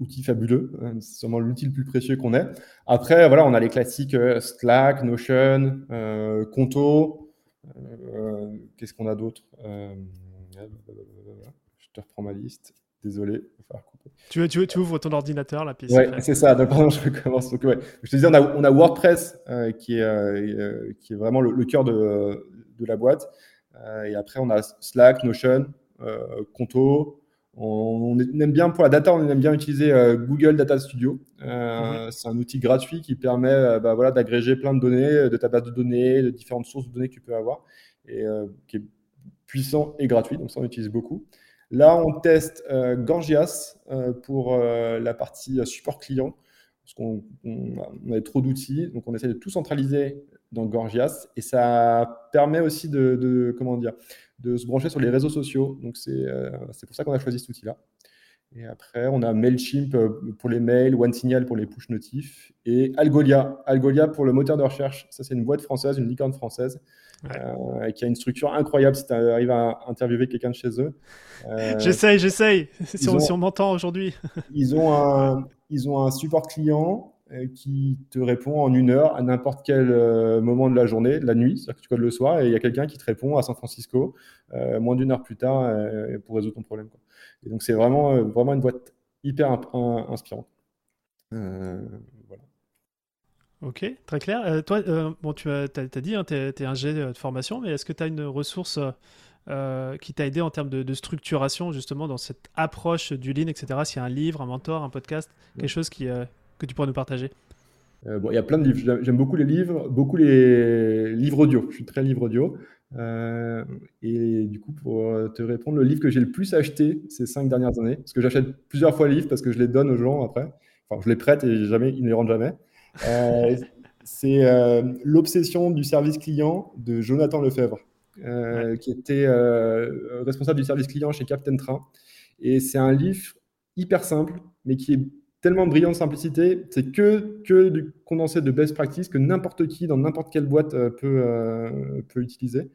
outil fabuleux, c'est sûrement l'outil le plus précieux qu'on ait. Après, voilà, on a les classiques Slack, Notion, Conto, qu'est-ce qu'on a d'autre je te reprends ma liste. Désolé, Tu, tu, tu ouvres ton ordinateur là, puis Ouais, c'est ça. Donc, pardon, je commence. Donc, ouais. Je te disais, on a, on a WordPress euh, qui, est, euh, euh, qui est vraiment le, cœur de, de, la boîte. et après, on a Slack, Notion, Conto. On, aime bien pour la data, on aime bien utiliser Google Data Studio. Mhm. C'est un outil gratuit qui permet bah, voilà, d'agréger plein de données, de ta base de données, de différentes sources de données que tu peux avoir, et qui est puissant et gratuit. Donc ça, on utilise beaucoup. Là, on teste euh, Gorgias euh, pour euh, la partie support client, parce qu'on a trop d'outils, donc on essaie de tout centraliser dans Gorgias, et ça permet aussi de, comment dire, de se brancher sur les réseaux sociaux. Donc c'est pour ça qu'on a choisi cet outil-là. Et après, on a Mailchimp pour les mails, OneSignal pour les push notifs et Algolia. Algolia pour le moteur de recherche. Ça, c'est une boîte française, une licorne française euh, qui a une structure incroyable si tu arrives à interviewer quelqu'un de chez eux. Euh, j'essaye, j'essaye, si, on m'entend aujourd'hui. ils, ont un, ils ont un support client euh, qui te répond en une heure à n'importe quel moment de la journée, de la nuit, c'est-à-dire que tu codes le soir et il y a quelqu'un qui te répond à San Francisco moins d'une heure plus tard pour résoudre ton problème. Et donc c'est vraiment, vraiment une boîte hyper inspirante. Ok, très clair. Euh, toi, euh, bon, tu as, dit, hein, tu es, un G de formation, mais est-ce que tu as une ressource euh, qui t'a aidé en termes de, structuration, justement, dans cette approche du Lean, etc. S'il y a un livre, un mentor, un podcast, quelque chose qui, que tu pourrais nous partager bon, Il y a plein de livres. J'aime beaucoup les livres, beaucoup les livres audio. Je suis très livre audio. et du coup, pour te répondre, le livre que j'ai le plus acheté ces cinq dernières années, parce que j'achète plusieurs fois les livres parce que je les donne aux gens après. Enfin, je les prête et jamais, ils ne les rendent jamais. Euh, c'est euh, L'obsession du service client de Jonathan Lefebvre, euh, qui était responsable du service client chez Captain Train. Et c'est un livre hyper simple, mais qui est tellement brillant de simplicité. C'est que, que du condensé de best practice que n'importe qui dans n'importe quelle boîte peut, peut utiliser.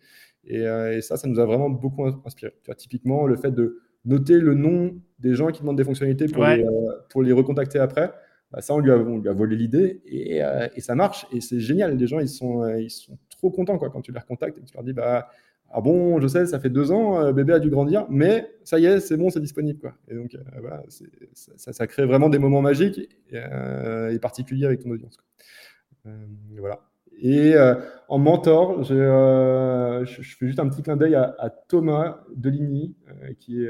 Et, ça, ça nous a vraiment beaucoup inspiré. Tu vois, typiquement, le fait de noter le nom des gens qui demandent des fonctionnalités pour, les, pour les recontacter après. Bah, ça, on lui, a, volé l'idée et, euh, et, ça marche et c'est génial. Les gens, ils sont, euh, ils sont trop contents quoi, quand tu les recontactes et que tu leur dis bah, ah bon, je sais, ça fait deux ans, euh, bébé a dû grandir, mais ça y est, c'est bon, c'est disponible. Quoi. Et donc, voilà, ça, ça, crée vraiment des moments magiques et, particuliers avec ton audience. voilà. Et en mentor, je, fais juste un petit clin d'œil à, Thomas Deligny, qui est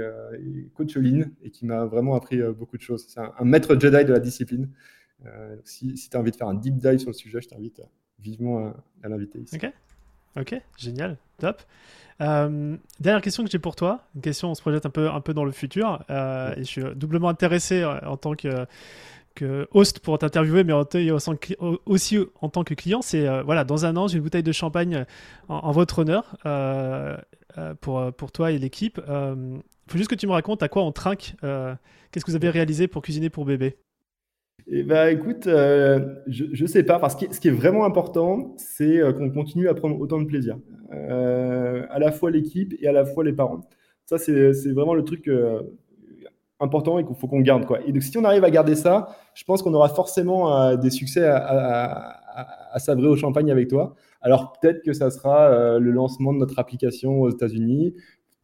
coach Lean et qui m'a vraiment appris beaucoup de choses. C'est un, maître Jedi de la discipline. si, tu as envie de faire un deep dive sur le sujet, je t'invite vivement à, l'inviter ici. Ok, génial, top. dernière question que j'ai pour toi, une question, on se projette un peu, un peu dans le futur, et je suis doublement intéressé en tant que host pour t'interviewer, mais aussi en tant que client, c'est euh, voilà, dans un an, j'ai une bouteille de champagne en, votre honneur euh, euh, pour, pour toi et l'équipe. Il faut juste que tu me racontes à quoi on trinque. Qu'est-ce que vous avez réalisé pour cuisiner pour bébé? Eh ben, écoute, je ne sais pas, parce que ce qui est vraiment important, c'est qu'on continue à prendre autant de plaisir. à la fois l'équipe et à la fois les parents. Ça, c'est vraiment le truc important et qu'il faut qu'on garde. Quoi. Et donc, si on arrive à garder ça, je pense qu'on aura forcément euh, des succès à, à, à, sabrer au champagne avec toi. Alors, peut-être que ça sera euh, le lancement de notre application aux États-Unis.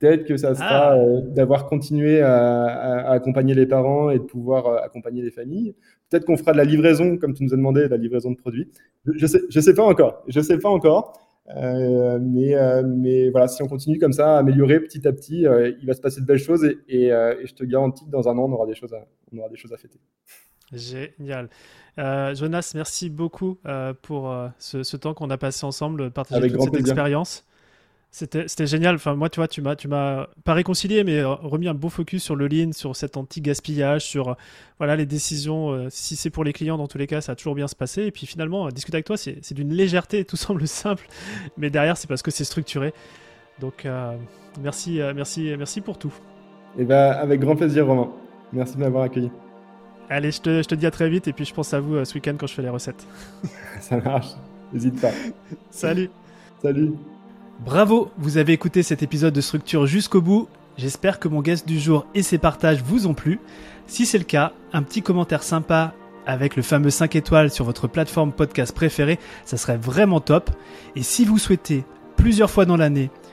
Peut-être que ça sera ah. euh, d'avoir continué à, accompagner les parents et de pouvoir accompagner les familles. Peut-être qu'on fera de la livraison, comme tu nous as demandé, de la livraison de produits. Je ne sais, je sais pas encore. Je sais pas encore. Euh, mais, euh, mais voilà, si on continue comme ça, à améliorer petit à petit, euh, il va se passer de belles choses et, et, je te garantis que dans un an, on aura des choses à, on aura des choses à fêter. Génial. Jonas, merci beaucoup pour ce, ce, temps qu'on a passé ensemble, partager toute cette expérience. C'était génial. Enfin, moi, tu vois, tu m'as, tu m'as pas réconcilié, mais euh, remis un beau focus sur le lean, sur cet anti-gaspillage, sur euh, voilà les décisions. Euh, si c'est pour les clients, dans tous les cas, ça a toujours bien se passer. Et puis finalement, discuter avec toi, c'est d'une légèreté, tout semble simple, mais derrière, c'est parce que c'est structuré. Donc, merci, merci, merci pour tout. Et eh ben, avec grand plaisir, Romain. Merci de m'avoir accueilli. Allez, je te, je te, dis à très vite, et puis je pense à vous ce week-end quand je fais les recettes. ça marche. N'hésite pas. Salut. Salut. Bravo, vous avez écouté cet épisode de Structure jusqu'au bout. J'espère que mon guest du jour et ses partages vous ont plu. Si c'est le cas, un petit commentaire sympa avec le fameux 5 étoiles sur votre plateforme podcast préférée, ça serait vraiment top. Et si vous souhaitez plusieurs fois dans l'année